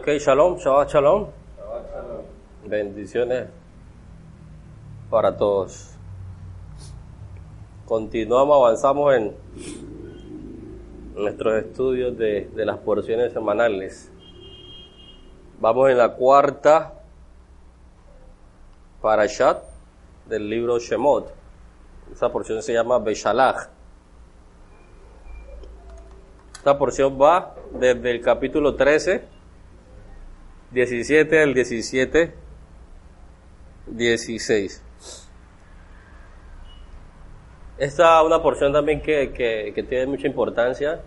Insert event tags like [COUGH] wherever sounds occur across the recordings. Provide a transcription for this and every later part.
Ok, shalom, shabbat shalom. Bendiciones para todos. Continuamos, avanzamos en nuestros estudios de, de las porciones semanales. Vamos en la cuarta parashat del libro Shemot. Esa porción se llama Beshalach. Esta porción va desde el capítulo 13 17 al 17, 16. Esta es una porción también que, que, tiene mucha importancia,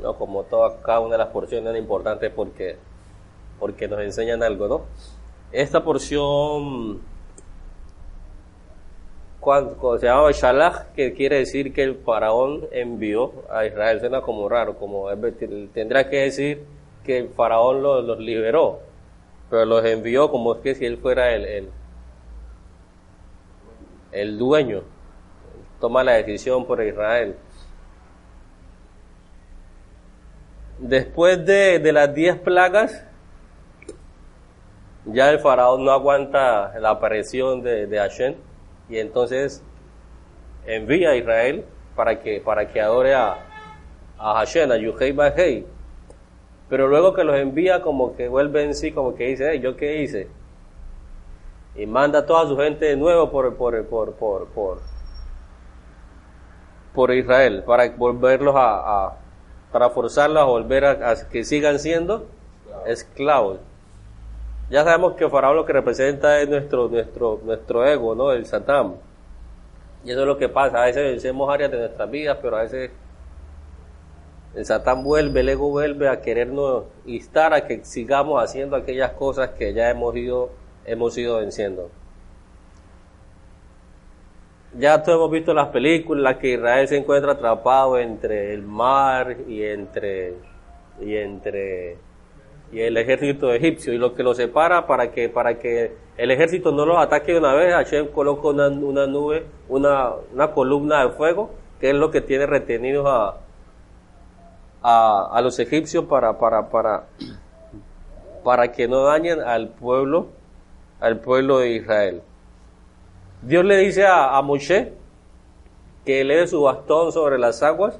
¿no? como toda, cada una de las porciones es importante porque, porque nos enseñan algo, ¿no? Esta porción, cuando, se llama Shalach, que quiere decir que el faraón envió a Israel, suena como raro, como tendrá que decir que el faraón los, liberó, pero los envió como es que si él fuera el, el, el dueño, toma la decisión por Israel. Después de, de las diez plagas, ya el faraón no aguanta la aparición de, de Hashem y entonces envía a Israel para que, para que adore a, a Hashem, a Yuhei Bajei, pero luego que los envía como que vuelve en sí, como que dice, ¿yo qué hice? Y manda a toda su gente de nuevo por, por, por, por, por, por Israel, para volverlos a, para forzarlos a volver a, que sigan siendo esclavos. Ya sabemos que Faraón lo que representa es nuestro, nuestro, nuestro ego, ¿no? El Satán. Y eso es lo que pasa. A veces vencemos áreas de nuestras vidas, pero a veces el Satán vuelve, el ego vuelve a querernos instar a que sigamos haciendo aquellas cosas que ya hemos ido, hemos ido venciendo. Ya todos hemos visto las películas las que Israel se encuentra atrapado entre el mar y entre y entre y el ejército egipcio y lo que lo separa para que para que el ejército no los ataque de una vez Hashem coloca una, una nube una, una columna de fuego que es lo que tiene retenidos a, a, los egipcios para, para, para, para que no dañen al pueblo, al pueblo de Israel. Dios le dice a, a Moshe que eleve su bastón sobre las aguas.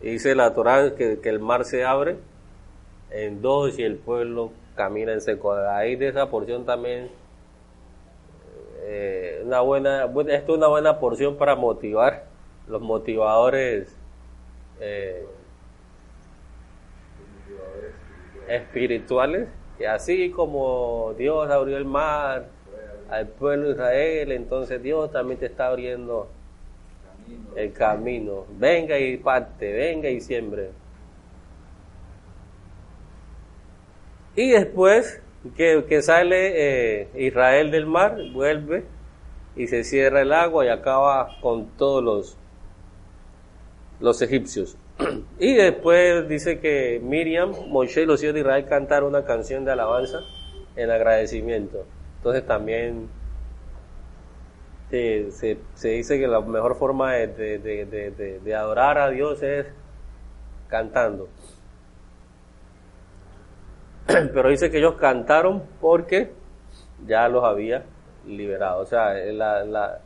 Y dice la Torah que, el mar se abre en dos y el pueblo camina en seco. Ahí de esa porción también eh, una buena, esto es una buena porción para motivar los motivadores eh, espirituales, y así como Dios abrió el mar al pueblo de Israel, entonces Dios también te está abriendo el camino. Venga y parte, venga y siembre. Y después que, que sale eh, Israel del mar, vuelve y se cierra el agua y acaba con todos los, los egipcios. Y después dice que Miriam, Moshe y los hijos de Israel cantaron una canción de alabanza en agradecimiento. Entonces también se, dice que la mejor forma de, adorar a Dios es cantando. [CLEARS THROAT] Pero dice que ellos cantaron porque ya los había liberado. O sea, la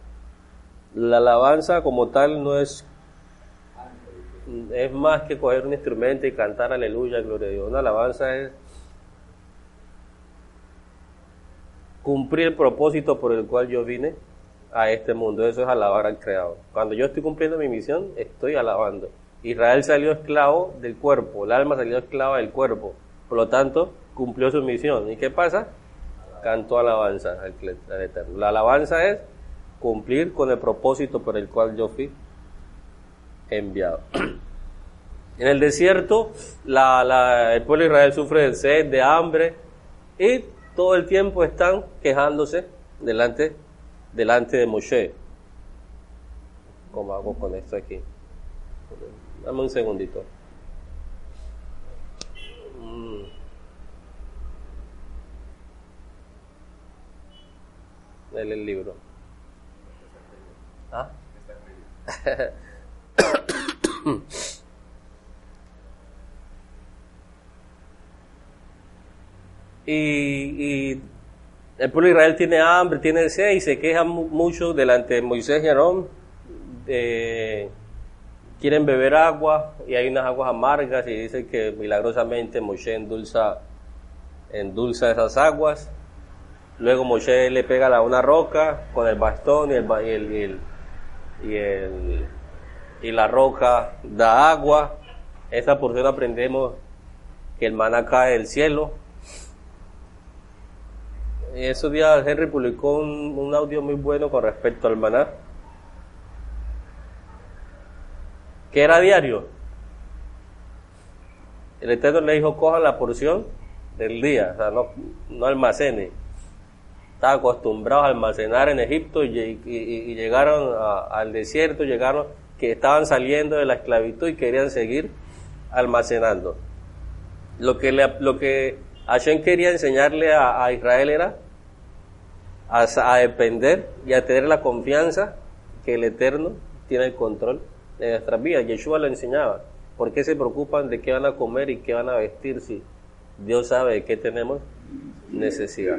alabanza como tal no es es más que coger un instrumento y cantar aleluya, gloria a Dios. Una alabanza es cumplir el propósito por el cual yo vine a este mundo. Eso es alabar al Creador. Cuando yo estoy cumpliendo mi misión, estoy alabando. Israel salió esclavo del cuerpo, el alma salió esclava del cuerpo. Por lo tanto, cumplió su misión. ¿Y qué pasa? Cantó alabanza al Eterno. La alabanza es cumplir con el propósito por el cual yo fui enviado. [CLEARS THROAT] En el desierto, el pueblo de Israel sufre de sed, de hambre, y todo el tiempo están quejándose delante, delante de Moshe. ¿Cómo hago con esto aquí? Dame un segundito. Mm. el libro. ¿Ah? [LAUGHS] [CLEARS THROAT] y, el pueblo de Israel tiene hambre, tiene sed y se queja mucho delante de Moisés y Aarón. quieren beber agua y hay unas aguas amargas y dicen que milagrosamente Moisés endulza, esas aguas. Luego Moisés le pega a una roca con el bastón y el, y el y la roca da agua. Esta porción aprendemos que el maná cae del cielo. Y esos días Henry publicó un, audio muy bueno con respecto al maná. que era diario? El Eterno le dijo, coja la porción del día, no, no almacene. Estaba acostumbrados a almacenar en Egipto y, llegaron al desierto, llegaron que estaban saliendo de la esclavitud y querían seguir almacenando. Lo que, lo que Hashem quería enseñarle a, Israel era a, depender y a tener la confianza que el Eterno tiene el control de nuestras vidas. Yeshua lo enseñaba. ¿Por qué se preocupan de qué van a comer y qué van a vestir si Dios sabe de qué tenemos necesidad?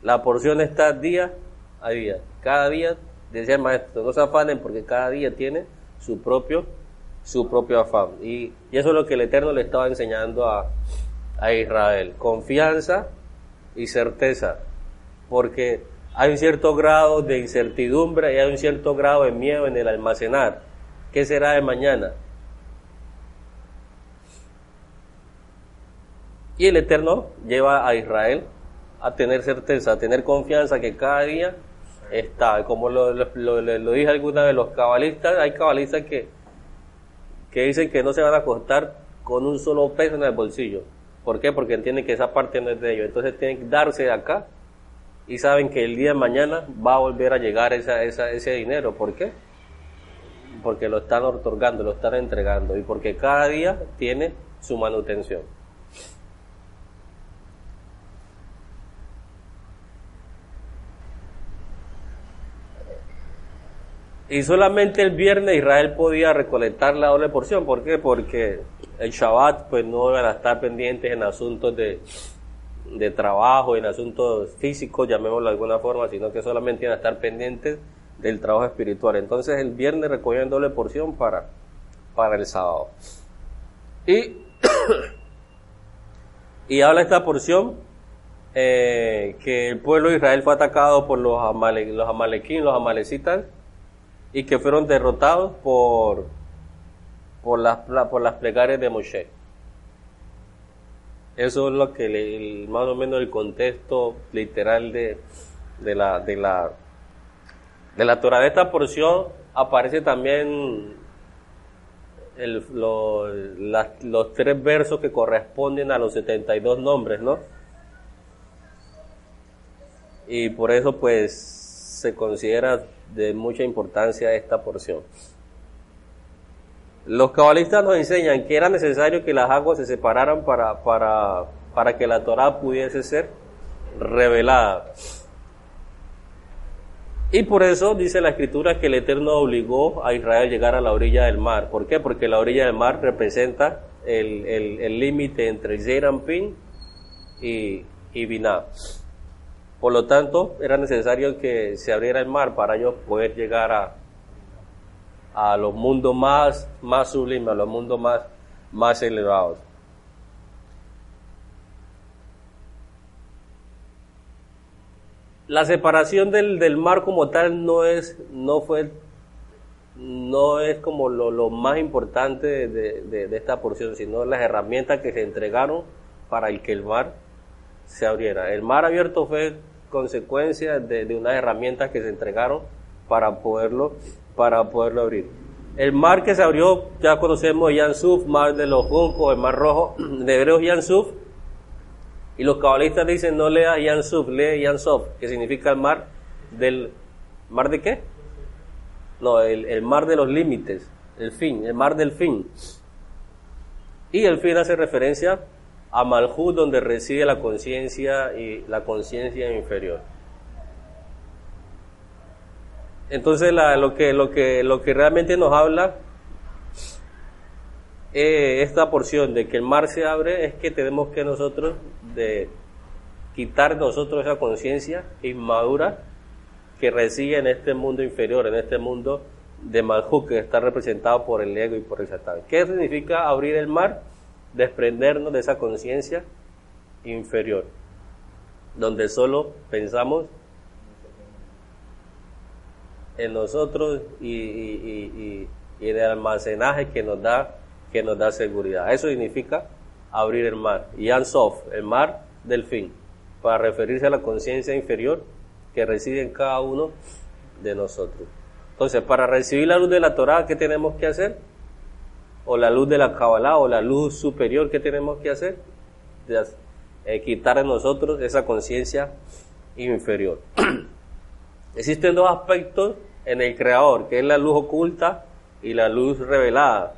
La porción está día a día. Cada día decía el maestro, no se afanen porque cada día tiene su propio, su propio afán. Y, eso es lo que el Eterno le estaba enseñando a, a Israel. Confianza y certeza. Porque hay un cierto grado de incertidumbre y hay un cierto grado de miedo en el almacenar. ¿Qué será de mañana? Y el Eterno lleva a Israel a tener certeza, a tener confianza que cada día está. Como lo, lo, dije alguna vez, los cabalistas, hay cabalistas que, que dicen que no se van a acostar con un solo peso en el bolsillo. ¿Por qué? Porque entienden que esa parte no es de ellos. Entonces tienen que darse de acá y saben que el día de mañana va a volver a llegar esa, esa, ese dinero. ¿Por qué? Porque lo están otorgando, lo están entregando y porque cada día tiene su manutención. Y solamente el viernes Israel podía recolectar la doble porción. ¿Por qué? Porque el Shabbat pues no iban a estar pendientes en asuntos de, de trabajo, en asuntos físicos, llamémoslo de alguna forma, sino que solamente iban a estar pendientes del trabajo espiritual. Entonces el viernes recogían doble porción para, para el sábado. Y, [COUGHS] y habla esta porción eh, que el pueblo de Israel fue atacado por los, amale, los amalequín, los amalecitas, y que fueron derrotados por, por, las, por las plegarias de Moshe. Eso es lo que más o menos el contexto literal de, de la de la de la Torah de esta porción aparece también el, los tres versos que corresponden a los 72 nombres, ¿no? Y por eso pues se considera de mucha importancia esta porción. Los cabalistas nos enseñan que era necesario que las aguas se separaran para, para, para que la Torah pudiese ser revelada. Y por eso dice la escritura que el Eterno obligó a Israel a llegar a la orilla del mar. ¿Por qué? Porque la orilla del mar representa el límite el, entre Zeranpin y, y Binah. Por lo tanto, era necesario que se abriera el mar para ellos poder llegar a, a los mundos más, más sublimes, a los mundos más, más elevados. La separación del, del mar como tal no es, no fue, no es como lo, lo más importante de, de, de, esta porción, sino las herramientas que se entregaron para el que el mar se abriera. El mar abierto fue consecuencia de, de unas herramientas que se entregaron para poderlo, para poderlo abrir. El mar que se abrió, ya conocemos Yansuf, mar de los juncos, el mar rojo, [CLEARS THROAT] de hebreos Yansuf, y los cabalistas dicen no lea Yansuf, lee Yansov, que significa el mar del... ¿Mar de qué? No, el, el mar de los límites, el fin, el mar del fin. Y el fin hace referencia a Malhut, donde reside la conciencia y la conciencia inferior. Entonces la, lo, que, lo, que, lo que realmente nos habla eh, esta porción de que el mar se abre es que tenemos que nosotros de quitar nosotros esa conciencia inmadura que reside en este mundo inferior, en este mundo de Malhut que está representado por el ego y por el satán. ¿Qué significa abrir el mar? Desprendernos de esa conciencia inferior, donde solo pensamos en nosotros y, y, y, y el almacenaje que nos da que nos da seguridad. Eso significa abrir el mar. Sof, el mar del fin, para referirse a la conciencia inferior que reside en cada uno de nosotros. Entonces, para recibir la luz de la Torah, ¿qué tenemos que hacer? O la luz de la Kabbalah, o la luz superior, ¿qué tenemos que hacer? Eh, quitar en nosotros esa conciencia inferior. [CLEARS THROAT] Existen dos aspectos en el Creador, que es la luz oculta y la luz revelada.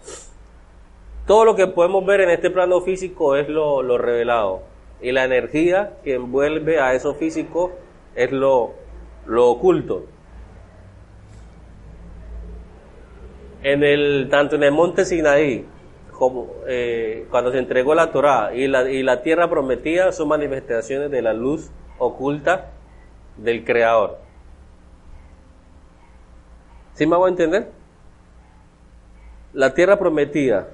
Todo lo que podemos ver en este plano físico es lo, revelado. Y la energía que envuelve a eso físico es lo oculto. En el, tanto en el monte Sinaí, como eh, cuando se entregó la Torá y la, y la tierra prometida son manifestaciones de la luz oculta del Creador. ¿Sí me hago a entender? La tierra prometida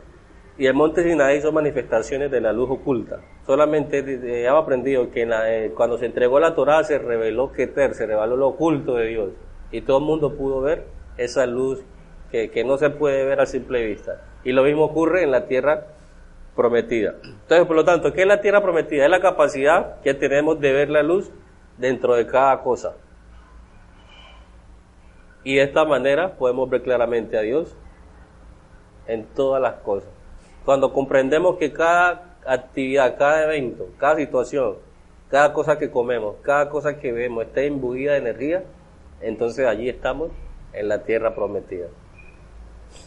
y el monte Sinaí son manifestaciones de la luz oculta. Solamente he aprendido que eh, cuando se entregó la Torah se reveló Keter, se reveló lo oculto de Dios. Y todo el mundo pudo ver esa luz que, no se puede ver a simple vista. Y lo mismo ocurre en la tierra prometida. Entonces, por lo tanto, ¿qué es la tierra prometida? Es la capacidad que tenemos de ver la luz dentro de cada cosa. Y de esta manera podemos ver claramente a Dios en todas las cosas. Cuando comprendemos que cada actividad, cada evento, cada situación, cada cosa que comemos, cada cosa que vemos está imbuida de energía, entonces allí estamos en la tierra prometida.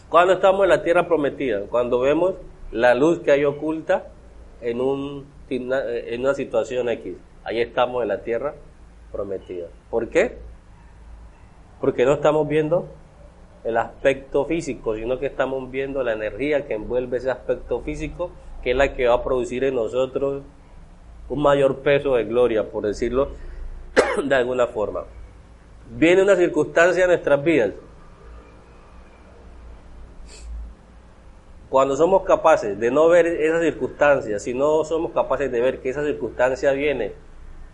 Cuando estamos en la tierra prometida, cuando vemos la luz que hay oculta en, un, en una situación X, ahí estamos en la tierra prometida. ¿Por qué? Porque no estamos viendo el aspecto físico, sino que estamos viendo la energía que envuelve ese aspecto físico, que es la que va a producir en nosotros un mayor peso de gloria, por decirlo [CLEARS THROAT] de alguna forma. Viene una circunstancia en nuestras vidas. Cuando somos capaces de no ver esa circunstancia, si no somos capaces de ver que esa circunstancia viene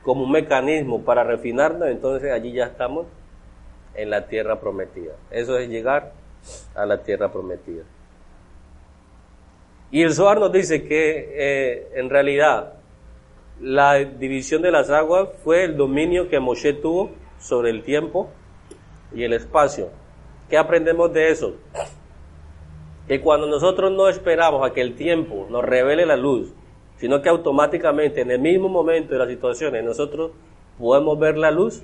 como un mecanismo para refinarnos, entonces allí ya estamos en la tierra prometida. Eso es llegar a la tierra prometida. Y el Zohar nos dice que eh, en realidad la división de las aguas fue el dominio que Moshe tuvo sobre el tiempo y el espacio. ¿Qué aprendemos de eso? Que cuando nosotros no esperamos a que el tiempo nos revele la luz, sino que automáticamente en el mismo momento de las situaciones nosotros podemos ver la luz,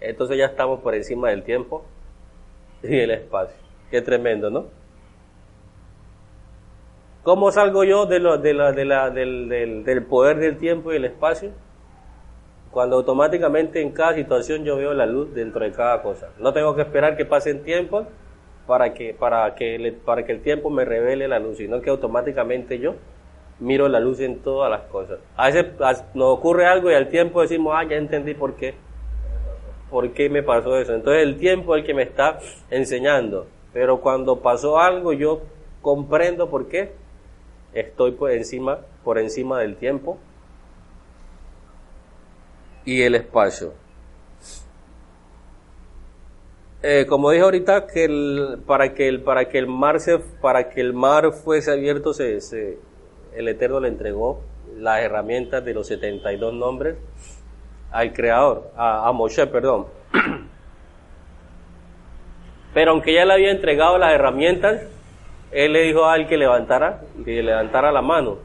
entonces ya estamos por encima del tiempo y el espacio. Qué tremendo, ¿no? ¿Cómo salgo yo de lo, de la, de la, del, del, del, poder del tiempo y el espacio? Cuando automáticamente en cada situación yo veo la luz dentro de cada cosa. No tengo que esperar que pasen tiempos para que, para que, para que el tiempo me revele la luz, sino que automáticamente yo miro la luz en todas las cosas. A veces nos ocurre algo y al tiempo decimos, ah, ya entendí por qué. ¿Por qué me pasó eso? Entonces el tiempo es el que me está enseñando. Pero cuando pasó algo yo comprendo por qué. Estoy por encima, por encima del tiempo y el espacio. Eh, como dije ahorita, que el, para que el, para que el mar se, para que el mar fuese abierto, se, se, el Eterno le entregó las herramientas de los 72 nombres al Creador, a, a Moshe, perdón. [CLEARS THROAT] Pero aunque ya le había entregado las herramientas, él le dijo al que levantara, que levantara la mano.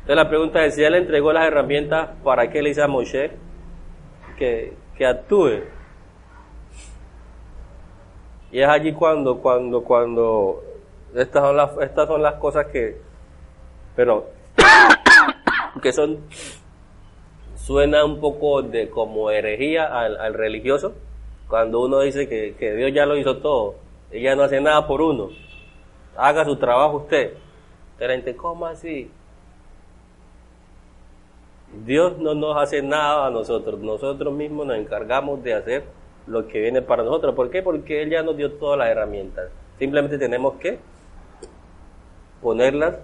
Entonces la pregunta es, si él le entregó las herramientas, ¿para qué le dice a Moshe que, que actúe? Y es allí cuando, cuando, cuando, estas son las, estas son las cosas que, pero, [COUGHS] que son, suena un poco de como herejía al, religioso, cuando uno dice que, que, Dios ya lo hizo todo, ella no hace nada por uno, haga su trabajo usted. Pero ¿cómo así? Dios no nos hace nada a nosotros, nosotros mismos nos encargamos de hacer lo que viene para nosotros. ¿Por qué? Porque Él ya nos dio todas las herramientas. Simplemente tenemos que ponerlas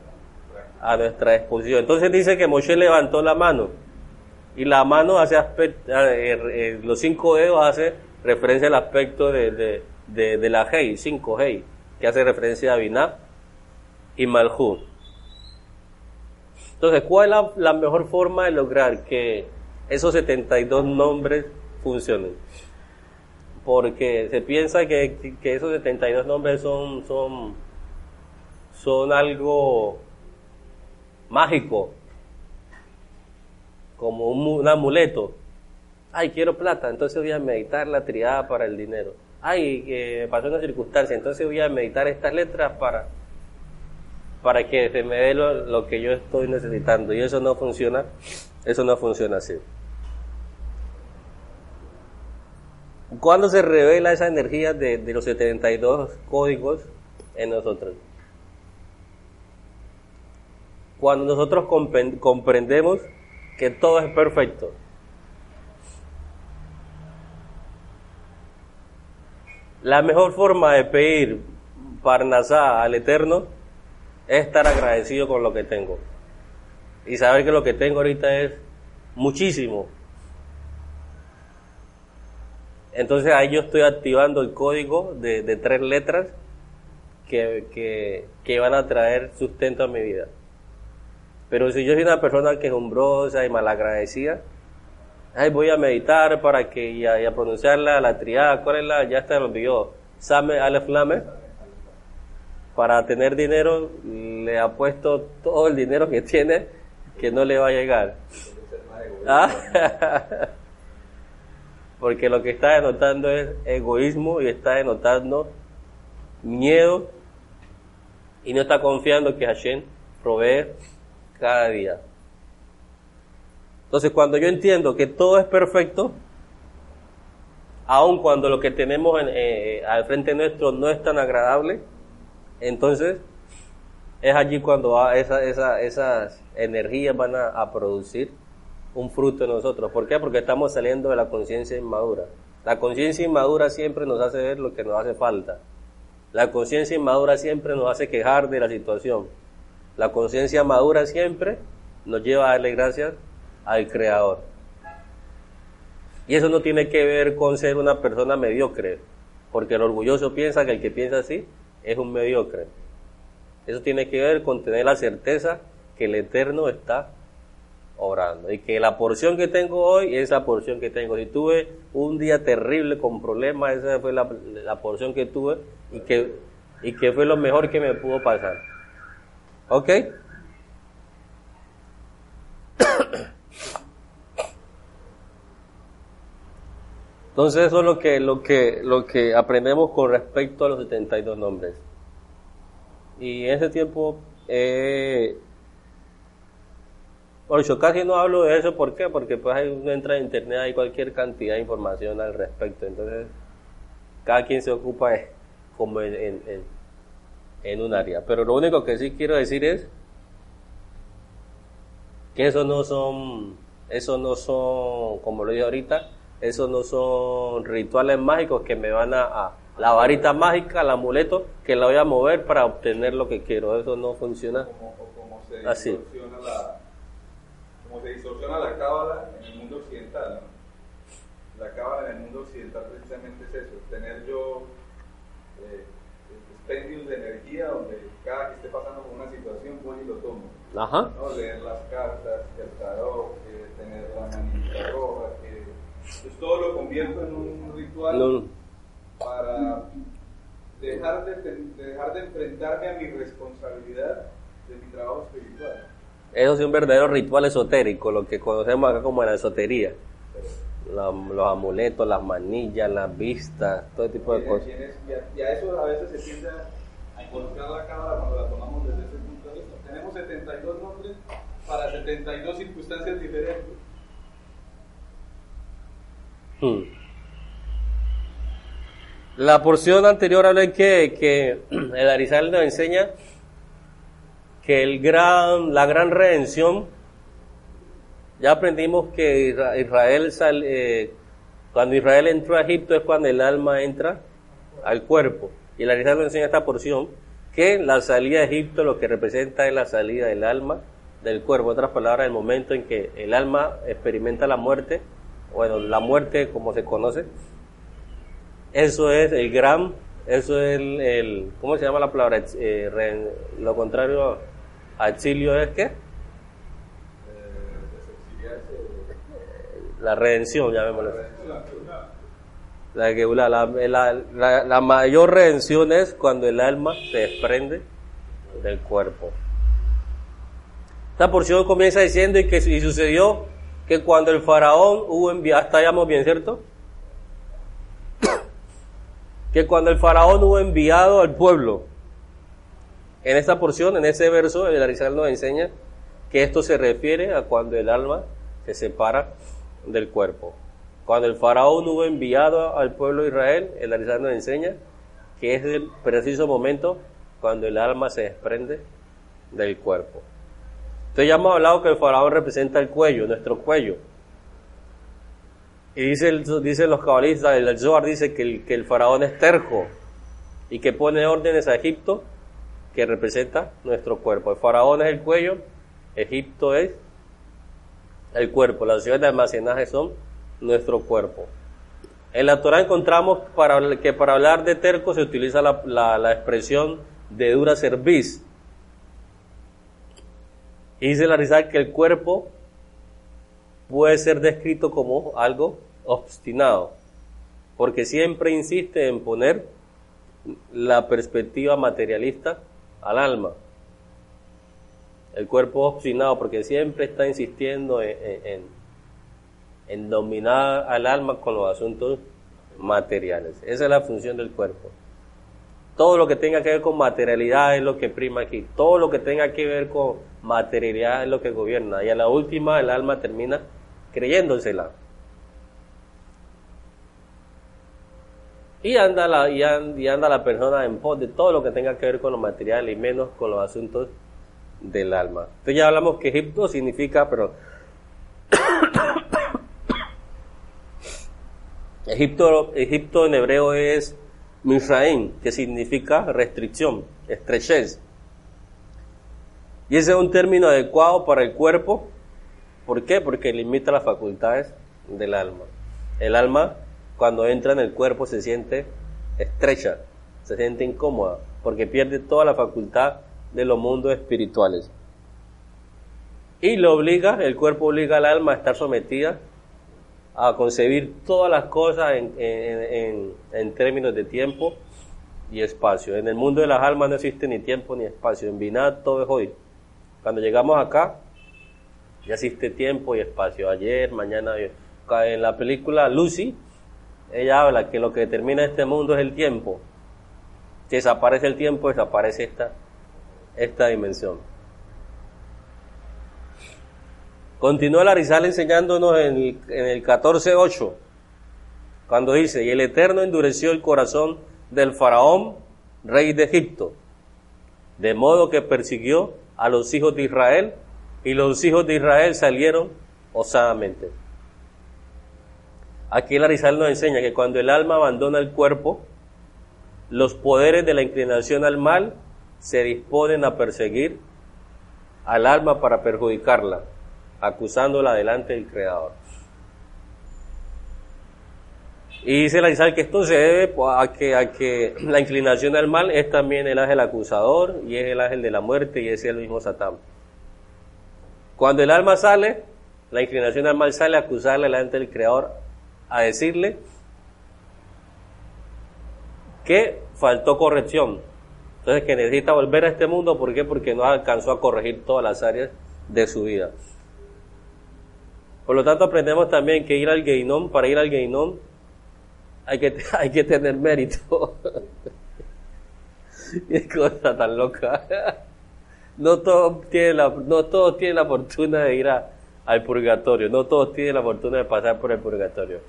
a nuestra disposición. Entonces dice que Moshe levantó la mano y la mano hace aspecto, eh, eh, los cinco dedos hace referencia al aspecto de, de, la Hei, cinco Hei, que hace referencia a Binah y Malhut. Entonces, ¿cuál es la, mejor forma de lograr que esos 72 nombres funcionen? Porque se piensa que, que esos 72 nombres son, son, son algo mágico, como un, amuleto. Ay, quiero plata, entonces voy a meditar la triada para el dinero. Ay, que pasó una circunstancia, entonces voy a meditar estas letras para para que se me dé lo, que yo estoy necesitando. Y eso no funciona, eso no funciona así. ¿Cuándo se revela esa energía de, los 72 códigos en nosotros? Cuando nosotros comprendemos que todo es perfecto. La mejor forma de pedir Parnasá al Eterno es estar agradecido con lo que tengo. Y saber que lo que tengo ahorita es muchísimo. Entonces ahí yo estoy activando el código de, tres letras que, que, van a traer sustento a mi vida. Pero si yo soy una persona quejumbrosa y malagradecida, ay, voy a meditar para que y a, pronunciar la, triada, ¿cuál es la? Ya está, lo olvidó. Same Aleph para tener dinero le ha puesto todo el dinero que tiene que no le va a llegar. ¿Ah? [LAUGHS] Porque lo que está denotando es egoísmo y está denotando miedo y no está confiando que Hashem provee cada día. Entonces cuando yo entiendo que todo es perfecto, aun cuando lo que tenemos eh, al frente nuestro no es tan agradable, entonces, es allí cuando esa, esa, esas energías van a, producir un fruto en nosotros. ¿Por qué? Porque estamos saliendo de la conciencia inmadura. La conciencia inmadura siempre nos hace ver lo que nos hace falta. La conciencia inmadura siempre nos hace quejar de la situación. La conciencia madura siempre nos lleva a darle gracias al Creador. Y eso no tiene que ver con ser una persona mediocre, porque el orgulloso piensa que el que piensa así es un mediocre. Eso tiene que ver con tener la certeza que el Eterno está orando y que la porción que tengo hoy es la porción que tengo. Si tuve un día terrible con problemas, esa fue la, porción que tuve y que, y que fue lo mejor que me pudo pasar. ¿Ok? [COUGHS] Entonces eso es lo que, lo que, lo que aprendemos con respecto a los 72 nombres. Y en ese tiempo, eh, bueno, yo casi no hablo de eso, ¿por qué? Porque pues hay, uno entra en internet, hay cualquier cantidad de información al respecto, entonces cada quien se ocupa como en, en, en un área. Pero lo único que sí quiero decir es que eso no son, eso no son, como lo dije ahorita, esos no son rituales mágicos que me van a, la varita mágica, el amuleto, que la voy a mover para obtener lo que quiero. Eso no funciona como, se así. La, como se distorsiona la cábala en el mundo occidental. La cábala en el mundo occidental precisamente es eso, tener yo eh, expendios de energía donde cada que esté pasando por una situación voy y lo tomo. Ajá. ¿no? Leer las cartas, el tarot, tener la manita roja, que pues todo lo convierto en un ritual para dejar de, dejar de enfrentarme a mi responsabilidad de mi trabajo espiritual. Eso es un verdadero ritual esotérico, lo que conocemos acá como la esotería. los amuletos, las manillas, las vistas, todo tipo de cosas. Y a, eso a veces se tiende a involucrar la cámara cuando la tomamos desde ese punto de vista. Tenemos 72 nombres para 72 circunstancias diferentes. Hmm. La porción anterior hablé que, que el Arizal nos enseña que el gran, la gran redención, ya aprendimos que Israel eh, cuando Israel entró a Egipto es cuando el alma entra al cuerpo. Y el Arizal nos enseña esta porción, que la salida de Egipto lo que representa es la salida del alma del cuerpo. En otras palabras, el momento en que el alma experimenta la muerte, bueno, la muerte como se conoce, eso es el gran, eso es el, ¿cómo se llama la palabra? Eh, lo contrario exilio es qué? La redención, llamémoslo. La, la, la, la, mayor redención es cuando el alma se desprende del cuerpo. Esta porción comienza diciendo y que y sucedió que cuando el faraón hubo enviado, hasta bien, ¿cierto? [COUGHS] que cuando el faraón hubo enviado al pueblo, en esta porción, en ese verso, el Arizal nos enseña que esto se refiere a cuando el alma se separa del cuerpo. Cuando el faraón hubo enviado al pueblo de Israel, el Arizal nos enseña que es el preciso momento cuando el alma se desprende del cuerpo. Entonces ya hemos hablado que el faraón representa el cuello, nuestro cuello. Y dice, dicen los cabalistas, el Zohar dice que el, que el faraón es terco y que pone órdenes a Egipto que representa nuestro cuerpo. El faraón es el cuello, Egipto es el cuerpo, las ciudades de almacenaje son nuestro cuerpo. En la Torah encontramos que para hablar de terco se utiliza la, la expresión de dura cerviz. Y dice la Rizal que el cuerpo puede ser descrito como algo obstinado, porque siempre insiste en poner la perspectiva materialista al alma. El cuerpo obstinado, porque siempre está insistiendo en, en, dominar al alma con los asuntos materiales. Esa es la función del cuerpo. Todo lo que tenga que ver con materialidad es lo que prima aquí. Todo lo que tenga que ver con materialidad es lo que gobierna. Y a la última el alma termina creyéndosela. Y anda, la, y, anda, la persona en pos de todo lo que tenga que ver con lo material y menos con los asuntos del alma. Entonces ya hablamos que Egipto significa, pero [COUGHS] Egipto, Egipto en hebreo es Misraim, que significa restricción, estrechez. Y ese es un término adecuado para el cuerpo. ¿Por qué? Porque limita las facultades del alma. El alma cuando entra en el cuerpo se siente estrecha, se siente incómoda, porque pierde toda la facultad de los mundos espirituales. Y lo obliga, el cuerpo obliga al alma a estar sometida a concebir todas las cosas en, términos de tiempo y espacio. En el mundo de las almas no existe ni tiempo ni espacio. En Binat todo es hoy. Cuando llegamos acá, ya existe tiempo y espacio. Ayer, mañana. En la película Lucy, ella habla que lo que determina este mundo es el tiempo. Si desaparece el tiempo, desaparece esta, esta dimensión. Continúa Larizal enseñándonos en el, en el 14.8, cuando dice, y el Eterno endureció el corazón del faraón, rey de Egipto, de modo que persiguió a los hijos de Israel y los hijos de Israel salieron osadamente. Aquí el Arizal nos enseña que cuando el alma abandona el cuerpo, los poderes de la inclinación al mal se disponen a perseguir al alma para perjudicarla, acusándola delante del Creador. Y dice la Isaac que esto se debe a que, a que la inclinación al mal es también el ángel acusador y es el ángel de la muerte y es el mismo Satán. Cuando el alma sale, la inclinación al mal sale a acusarle delante del Creador, a decirle que faltó corrección. Entonces que necesita volver a este mundo, ¿por qué? Porque no alcanzó a corregir todas las áreas de su vida. Por lo tanto, aprendemos también que ir al Geinón, para ir al Geinón, hay que, [LAUGHS] hay que tener mérito. [LAUGHS] Qué cosa tan loca. [LAUGHS] No todos tienen la, no todos tienen la fortuna de ir al purgatorio, no todos tienen la fortuna de pasar por el purgatorio.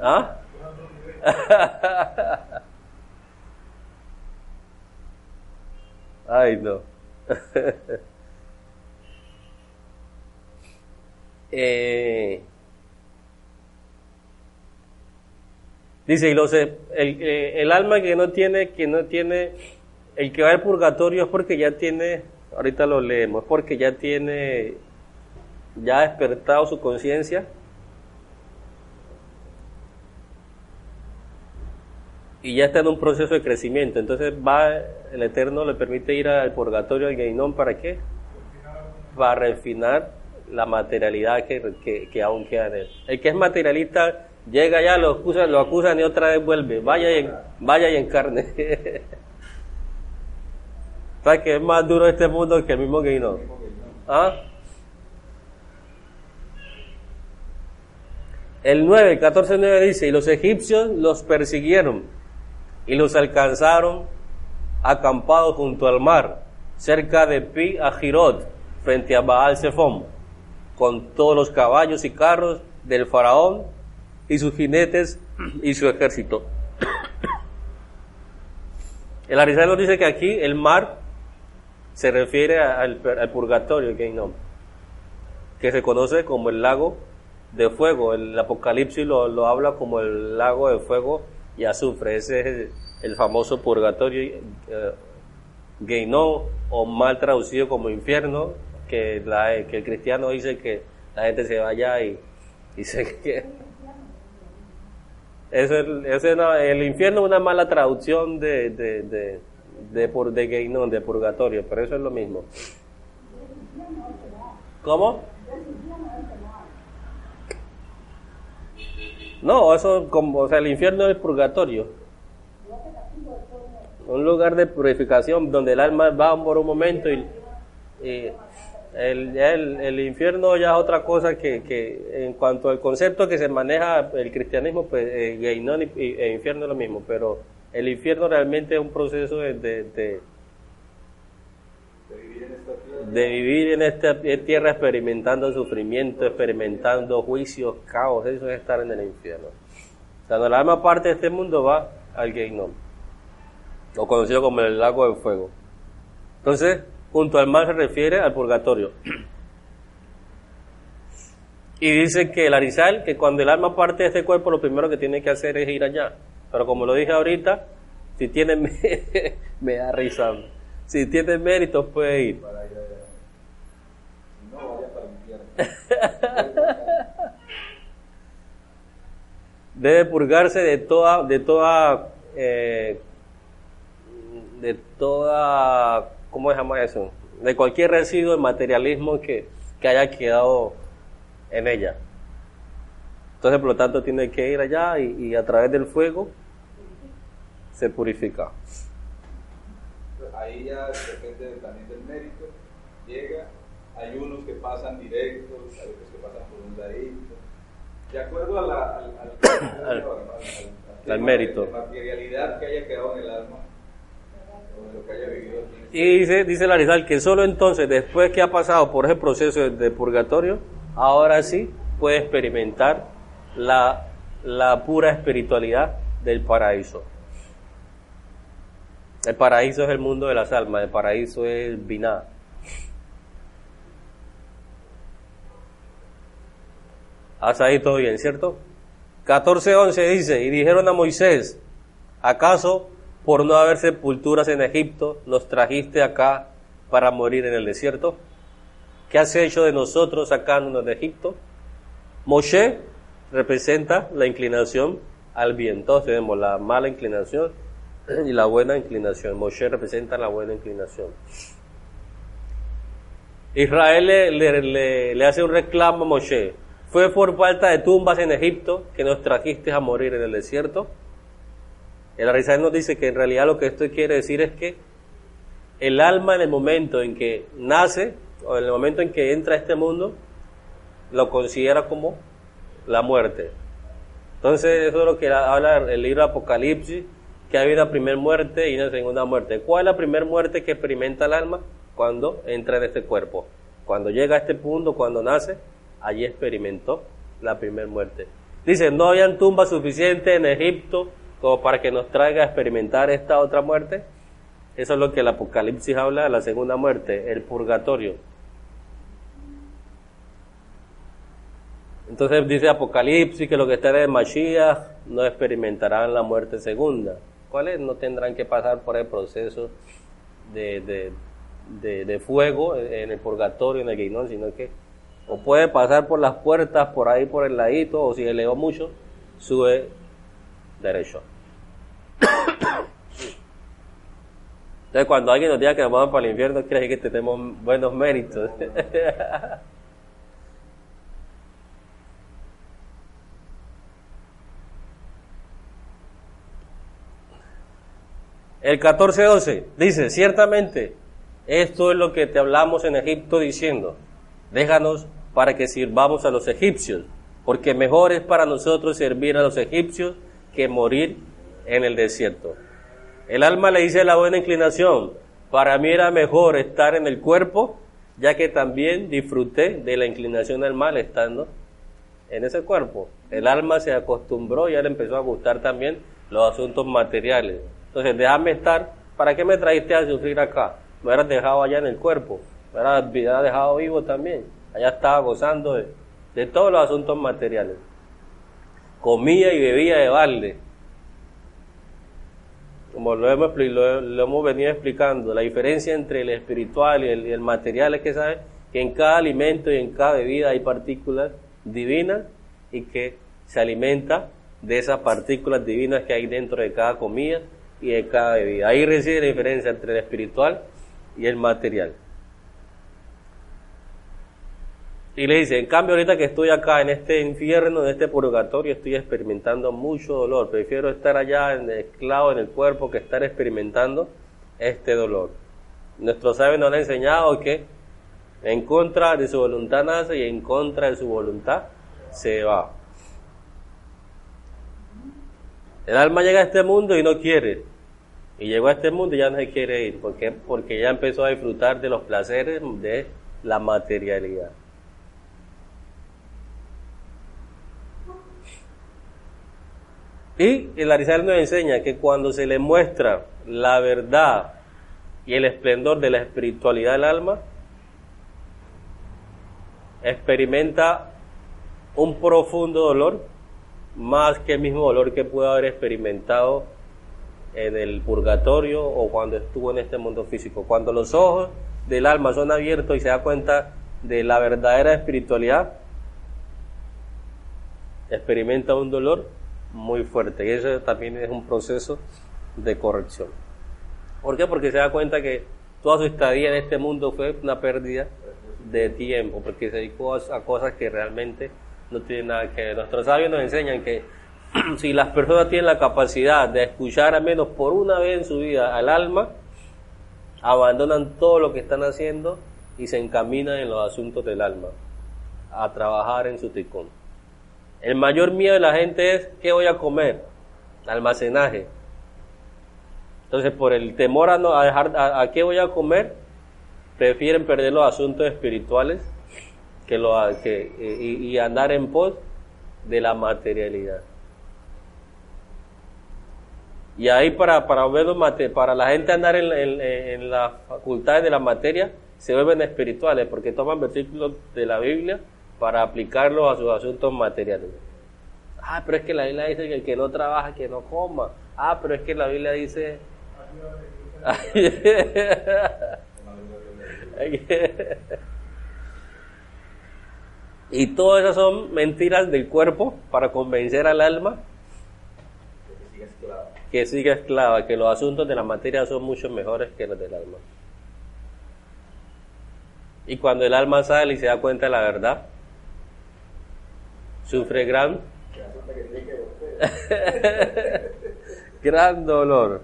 ¿Ah? [LAUGHS] Ay, no. [LAUGHS] eh, Dice, y los, el, eh, el, alma que no tiene, que no tiene, el que va al purgatorio es porque ya tiene, ahorita lo leemos, es porque ya tiene, ya ha despertado su conciencia. Y ya está en un proceso de crecimiento. Entonces va, el Eterno le permite ir al purgatorio, al Geinón, ¿para qué? Para refinar la materialidad que, que, aún queda en él. El que es materialista Llega ya, lo acusan, lo acusan y otra vez vuelve. Vaya y, vaya y encarne. [LAUGHS] ¿Sabes que es más duro este mundo que el mismo no? ¿Ah? El 9, 14, 9 dice, y los egipcios los persiguieron y los alcanzaron acampados junto al mar, cerca de Pi a Girot, frente a Baal Zephon, con todos los caballos y carros del faraón y sus jinetes y su ejército. [COUGHS] El Arizal nos dice que aquí el mar se refiere al, purgatorio, el que se conoce como el lago de fuego. El Apocalipsis lo, habla como el lago de fuego y azufre. Ese es el, famoso purgatorio, eh, o mal traducido como infierno, que, que el cristiano dice que la gente se vaya y dice [LAUGHS] que es el, el infierno es una mala traducción de, de, de, de, por, de de purgatorio, pero eso es lo mismo. ¿Cómo? No, eso como, o sea, el infierno es purgatorio. Un lugar de purificación donde el alma va por un momento y, y el, el, infierno ya es otra cosa que, que, en cuanto al concepto que se maneja el cristianismo, pues eh, y, e infierno es lo mismo, pero el infierno realmente es un proceso de, de, de, vivir en esta tierra experimentando sufrimiento, experimentando juicios, caos, eso es estar en el infierno. Cuando la alma parte de este mundo va al Geinom, o conocido como el lago de fuego. Entonces, Junto al mar se refiere al purgatorio. Y dice que el arizal, que cuando el alma parte de este cuerpo, lo primero que tiene que hacer es ir allá. Pero como lo dije ahorita, si tiene, [LAUGHS] me da risa. Si tiene méritos, puede ir. [LAUGHS] Debe purgarse de toda, de toda, eh, de toda ¿cómo llama eso? De cualquier residuo de materialismo que, que haya quedado en ella. Entonces, por lo tanto, tiene que ir allá y, a través del fuego se purifica. Ahí ya depende también del mérito. Llega, hay unos que pasan directos, hay otros que pasan por un ladito. De acuerdo a la, al, al, [COUGHS] mérito. La materialidad que haya quedado en el alma, y dice, dice Larizal que solo entonces, después que ha pasado por ese proceso de, purgatorio, ahora sí puede experimentar la, la pura espiritualidad del paraíso. El paraíso es el mundo de las almas, el paraíso es Biná. Hasta ahí todo bien, ¿cierto? 14.11 dice, y dijeron a Moisés, ¿acaso por no haber sepulturas en Egipto nos trajiste acá para morir en el desierto? ¿Qué has hecho de nosotros sacándonos de Egipto? Moshe representa la inclinación al bien. Entonces tenemos la mala inclinación y la buena inclinación. Moshe representa la buena inclinación. Israel le, le, hace un reclamo a Moshe. Fue por falta de tumbas en Egipto que nos trajiste a morir en el desierto. El Arizal nos dice que en realidad lo que esto quiere decir es que el alma en el momento en que nace o en el momento en que entra a este mundo lo considera como la muerte. Entonces eso es lo que habla el libro Apocalipsis, que hay una primera muerte y una segunda muerte. ¿Cuál es la primera muerte que experimenta el alma? Cuando entra en este cuerpo. Cuando llega a este punto, cuando nace, allí experimentó la primera muerte. Dice, no habían tumbas suficientes en Egipto como para que nos traiga a experimentar esta otra muerte. Eso es lo que el Apocalipsis habla de la segunda muerte, el purgatorio. Entonces dice Apocalipsis que lo que está en Mashiach no experimentarán la muerte segunda. ¿Cuáles? No tendrán que pasar por el proceso de, de, fuego en el purgatorio, en el guinón, sino que o puede pasar por las puertas, por ahí, por el ladito, o si elevó mucho, sube derecho. Entonces, cuando alguien nos diga que vamos para el infierno, quiere que tenemos buenos méritos. [LAUGHS] El 14.12 dice, ciertamente, esto es lo que te hablamos en Egipto diciendo, déjanos para que sirvamos a los egipcios, porque mejor es para nosotros servir a los egipcios que morir en el desierto. El alma le dice la buena inclinación, para mí era mejor estar en el cuerpo, ya que también disfruté de la inclinación del mal estando en ese cuerpo. El alma se acostumbró y le empezó a gustar también los asuntos materiales. Entonces, déjame estar. ¿Para qué me trajiste a sufrir acá? Me hubieras dejado allá en el cuerpo. Me hubieras dejado vivo también. Allá estaba gozando de, todos los asuntos materiales. Comía y bebía de balde. Como lo hemos, lo, hemos venido explicando, la diferencia entre el espiritual y el, y el material es que sabes que en cada alimento y en cada bebida hay partículas divinas y que se alimenta de esas partículas divinas que hay dentro de cada comida y de cada bebida. Ahí reside la diferencia entre el espiritual y el material. Y le dice, en cambio ahorita que estoy acá en este infierno, en este purgatorio, estoy experimentando mucho dolor. Prefiero estar allá en esclavo en el cuerpo que estar experimentando este dolor. Nuestro sabio nos ha enseñado que en contra de su voluntad nace y en contra de su voluntad se va. El alma llega a este mundo y no quiere. Y llegó a este mundo y ya no se quiere ir. ¿Por qué? Porque ya empezó a disfrutar de los placeres de la materialidad. Y el Arizal nos enseña que cuando se le muestra la verdad y el esplendor de la espiritualidad del alma, experimenta un profundo dolor más que el mismo dolor que pudo haber experimentado en el purgatorio o cuando estuvo en este mundo físico. Cuando los ojos del alma son abiertos y se da cuenta de la verdadera espiritualidad, experimenta un dolor muy fuerte y eso también es un proceso de corrección. ¿Por qué? Porque se da cuenta que toda su estadía en este mundo fue una pérdida de tiempo, porque se dedicó a cosas que realmente no tiene nada que ver. Nuestros sabios nos enseñan que [CLEARS THROAT] si las personas tienen la capacidad de escuchar al menos por una vez en su vida al alma, abandonan todo lo que están haciendo y se encaminan en los asuntos del alma, a trabajar en su ticón. El mayor miedo de la gente es ¿qué voy a comer? Almacenaje. Entonces, por el temor a, no, a dejar a, qué voy a comer, prefieren perder los asuntos espirituales que lo, que, y, andar en pos de la materialidad. Y ahí para, para, ver para la gente andar en, en, las facultades de la materia, se vuelven espirituales porque toman versículos de la Biblia para aplicarlo a sus asuntos materiales. Ah, pero es que la Biblia dice que el que no trabaja, que no coma. Ah, pero es que la Biblia dice... [LAUGHS] y todas esas son mentiras del cuerpo para convencer al alma que siga esclava, que los asuntos de la materia son mucho mejores que los del alma. Y cuando el alma sale y se da cuenta de la verdad, sufre gran, [LAUGHS] gran dolor.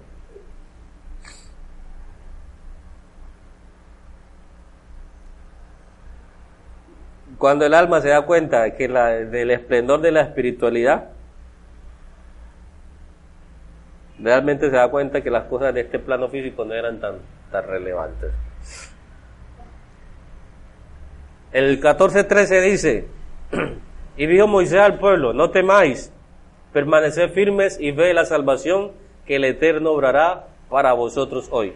Cuando el alma se da cuenta que la, del esplendor de la espiritualidad, realmente se da cuenta que las cosas de este plano físico no eran tan, tan relevantes. El 14.13 dice, [CLEARS THROAT] y dijo Moisés al pueblo, no temáis, permaneced firmes y ve la salvación que el Eterno obrará para vosotros hoy.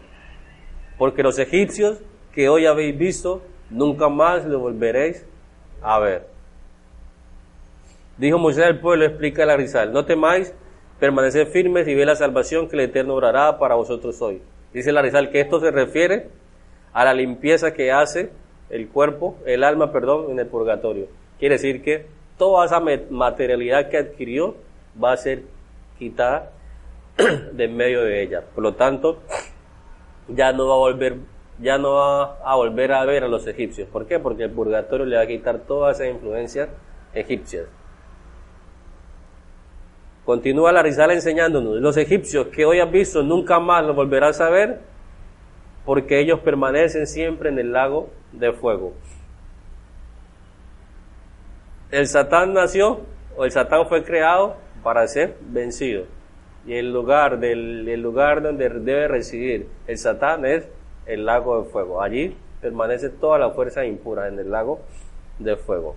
Porque los egipcios que hoy habéis visto, nunca más lo volveréis a ver. Dijo Moisés al pueblo, explica la Rizal, no temáis, permaneced firmes y ve la salvación que el Eterno obrará para vosotros hoy. Dice Rizal que esto se refiere a la limpieza que hace el cuerpo, el alma, perdón, en el purgatorio. Quiere decir que toda esa materialidad que adquirió va a ser quitada [CLEARS THROAT] de en medio de ella. Por lo tanto, ya no va a volver, ya no va a volver a ver a los egipcios. ¿Por qué? Porque el purgatorio le va a quitar todas esas influencias egipcias. Continúa la Rizal enseñándonos, los egipcios que hoy has visto nunca más los volverás a ver porque ellos permanecen siempre en el lago de fuego. El Satán nació, o el Satán fue creado para ser vencido. Y el lugar, del, el lugar donde debe residir el Satán es el lago de fuego. Allí permanece toda la fuerza impura en el lago de fuego.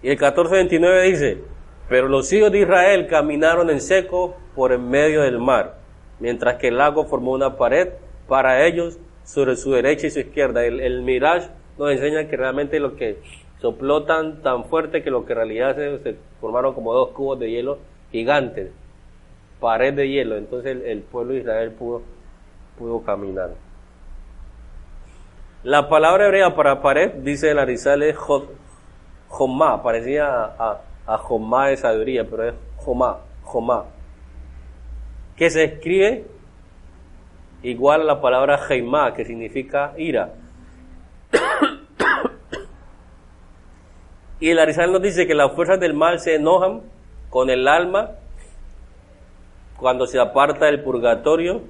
Y el 1429 dice, pero los hijos de Israel caminaron en seco por en medio del mar, mientras que el lago formó una pared para ellos sobre su derecha y su izquierda. El, el Mirage nos enseña que realmente lo que sopló tan, tan fuerte que lo que en realidad se, formaron como dos cubos de hielo gigantes, pared de hielo. Entonces el, pueblo de Israel pudo, pudo caminar. La palabra hebrea para pared, dice el Arizal, es Jomá, parecía a, a Jomá de sabiduría, pero es Jomá, Jomá, que se escribe igual a la palabra Jaimá, que significa ira. [COUGHS] y el Arizal nos dice que las fuerzas del mal se enojan con el alma cuando se aparta del purgatorio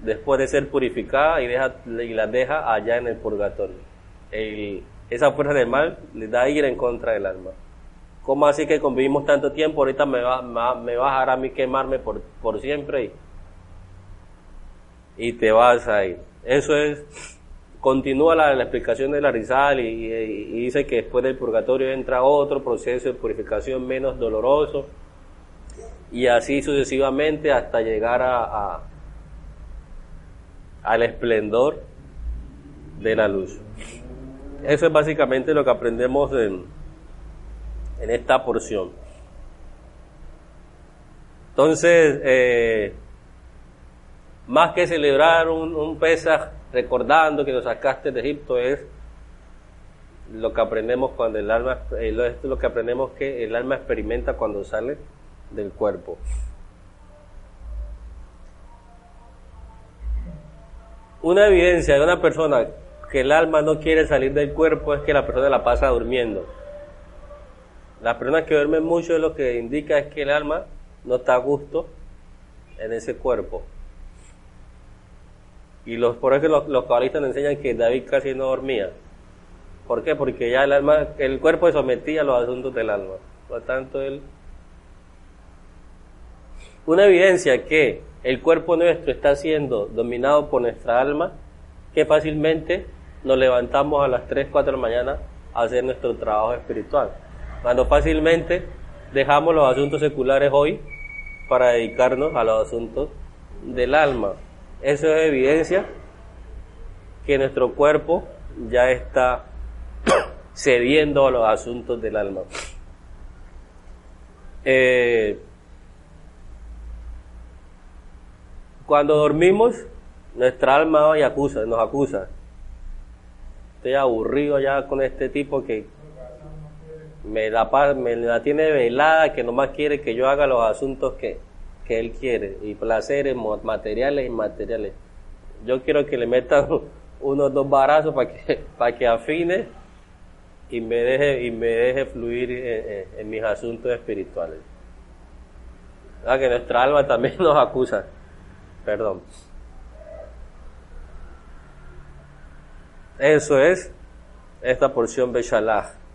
después de ser purificada y, las deja allá en el purgatorio. esa fuerza del mal le da ira en contra del alma. ¿Cómo así que convivimos tanto tiempo? Ahorita me va, me va a dejar a mí quemarme por, por siempre y te vas a ir. Eso es, continúa la, explicación de la Rizal y, dice que después del purgatorio entra otro proceso de purificación menos doloroso y así sucesivamente hasta llegar a, al esplendor de la luz. Eso es básicamente lo que aprendemos en, en esta porción. Entonces, eh, más que celebrar un, un Pesaj recordando que nos sacaste de Egipto es lo que aprendemos cuando el alma, eh, es lo que aprendemos que el alma experimenta cuando sale del cuerpo. Una evidencia de una persona que el alma no quiere salir del cuerpo es que la persona la pasa durmiendo. Las personas que duermen mucho lo que indica es que el alma no está a gusto en ese cuerpo. Y los, por eso los, los cabalistas nos enseñan que David casi no dormía. ¿Por qué? Porque ya el alma, el cuerpo se sometía a los asuntos del alma. Por lo tanto, él. Una evidencia que el cuerpo nuestro está siendo dominado por nuestra alma, que fácilmente nos levantamos a las 3, 4 de la mañana a hacer nuestro trabajo espiritual. Cuando fácilmente dejamos los asuntos seculares hoy para dedicarnos a los asuntos del alma. Eso es evidencia que nuestro cuerpo ya está [COUGHS] cediendo a los asuntos del alma. Eh, cuando dormimos, nuestra alma hoy acusa, nos acusa. Estoy aburrido ya con este tipo que me la, me la tiene velada, que nomás quiere que yo haga los asuntos que, que él quiere, y placeres materiales e inmateriales. Yo quiero que le metan [LAUGHS] unos dos barazos para que, [LAUGHS] para que afine y me deje, y me deje fluir en, mis asuntos espirituales. Ah, que nuestra alma también [LAUGHS] nos acusa. Perdón. Eso es esta porción Beshalah.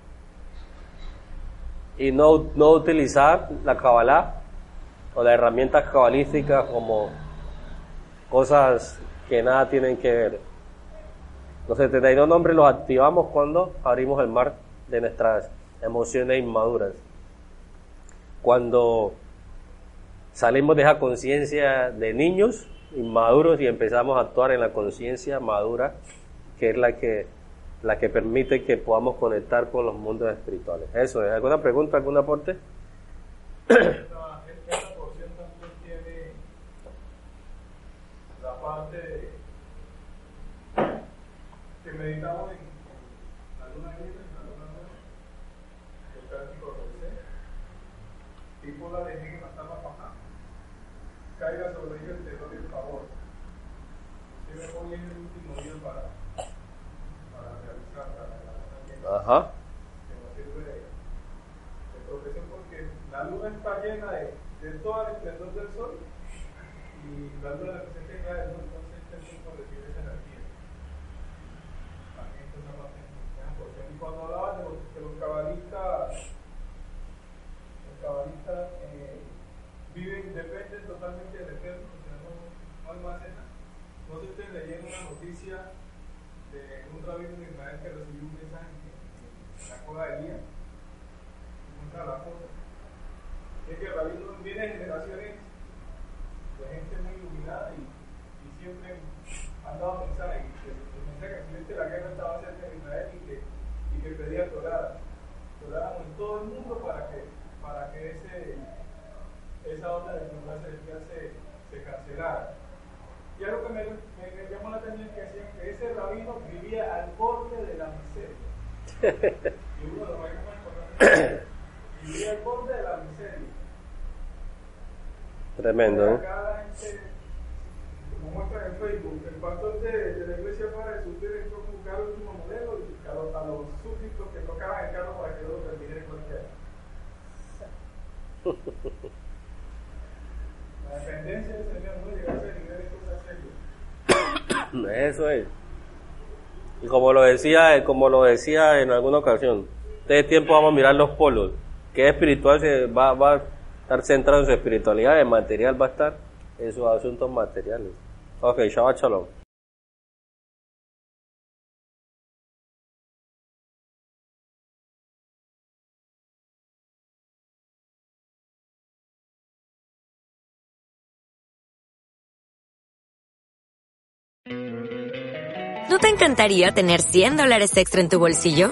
Y no, no utilizar la Kabbalah o las herramientas cabalísticas como cosas que nada tienen que ver. Los 72 nombres los activamos cuando abrimos el mar de nuestras emociones inmaduras. Cuando salimos de esa conciencia de niños inmaduros y empezamos a actuar en la conciencia madura, que es la que, la que permite que podamos conectar con los mundos espirituales. Eso es. ¿Alguna pregunta, algún aporte? meditamos en, la luna llena, en la luna nueva, el cántico de tipo la de que mataba papá, caiga sobre ella el terror y el favor. hoy es el último día para realizar la, luna llena. Ajá. Porque la luna está llena de, de todo el esplendor del sol y la luna representa el sol, entonces el tiempo recibe esa energía. cuando hablaban de los, de los cabalistas, los cabalistas eh, viven, dependen totalmente del Eterno, o sea, no, no almacenan. No sé si ustedes leyeron una noticia de un rabino de Israel que recibió un mensaje en la cola de Elías, muestra la cosa. Es que el rabino viene de generaciones de gente muy iluminada y, siempre han dado mensajes. El, el mensaje que la guerra estaba cerca de Israel y que y que pedía Torah. en todo el mundo para que, para que ese, esa onda de celestial se, se cancelara. Y algo que me, me, llamó la atención es que decían que ese rabino vivía al borde de la miseria. [LAUGHS] y uno de los vivía al borde de la miseria. Tremendo, ¿eh? Cada gente, como muestra en Facebook, el pastor de, de la iglesia para sus entró con un carro último modelo y a los, a los súbditos que tocaban el carro para que luego termine en cualquiera. [LAUGHS] La dependencia del Señor no llega a ese nivel de cosas serias. Eso es. Y como lo decía, como lo decía en alguna ocasión, este tiempo vamos a mirar los polos. Que espiritual se va, va a estar centrado en su espiritualidad, el material va a estar en sus asuntos materiales. Ok, Shabbat Shalom. ¿No te encantaría tener 100 dólares extra en tu bolsillo?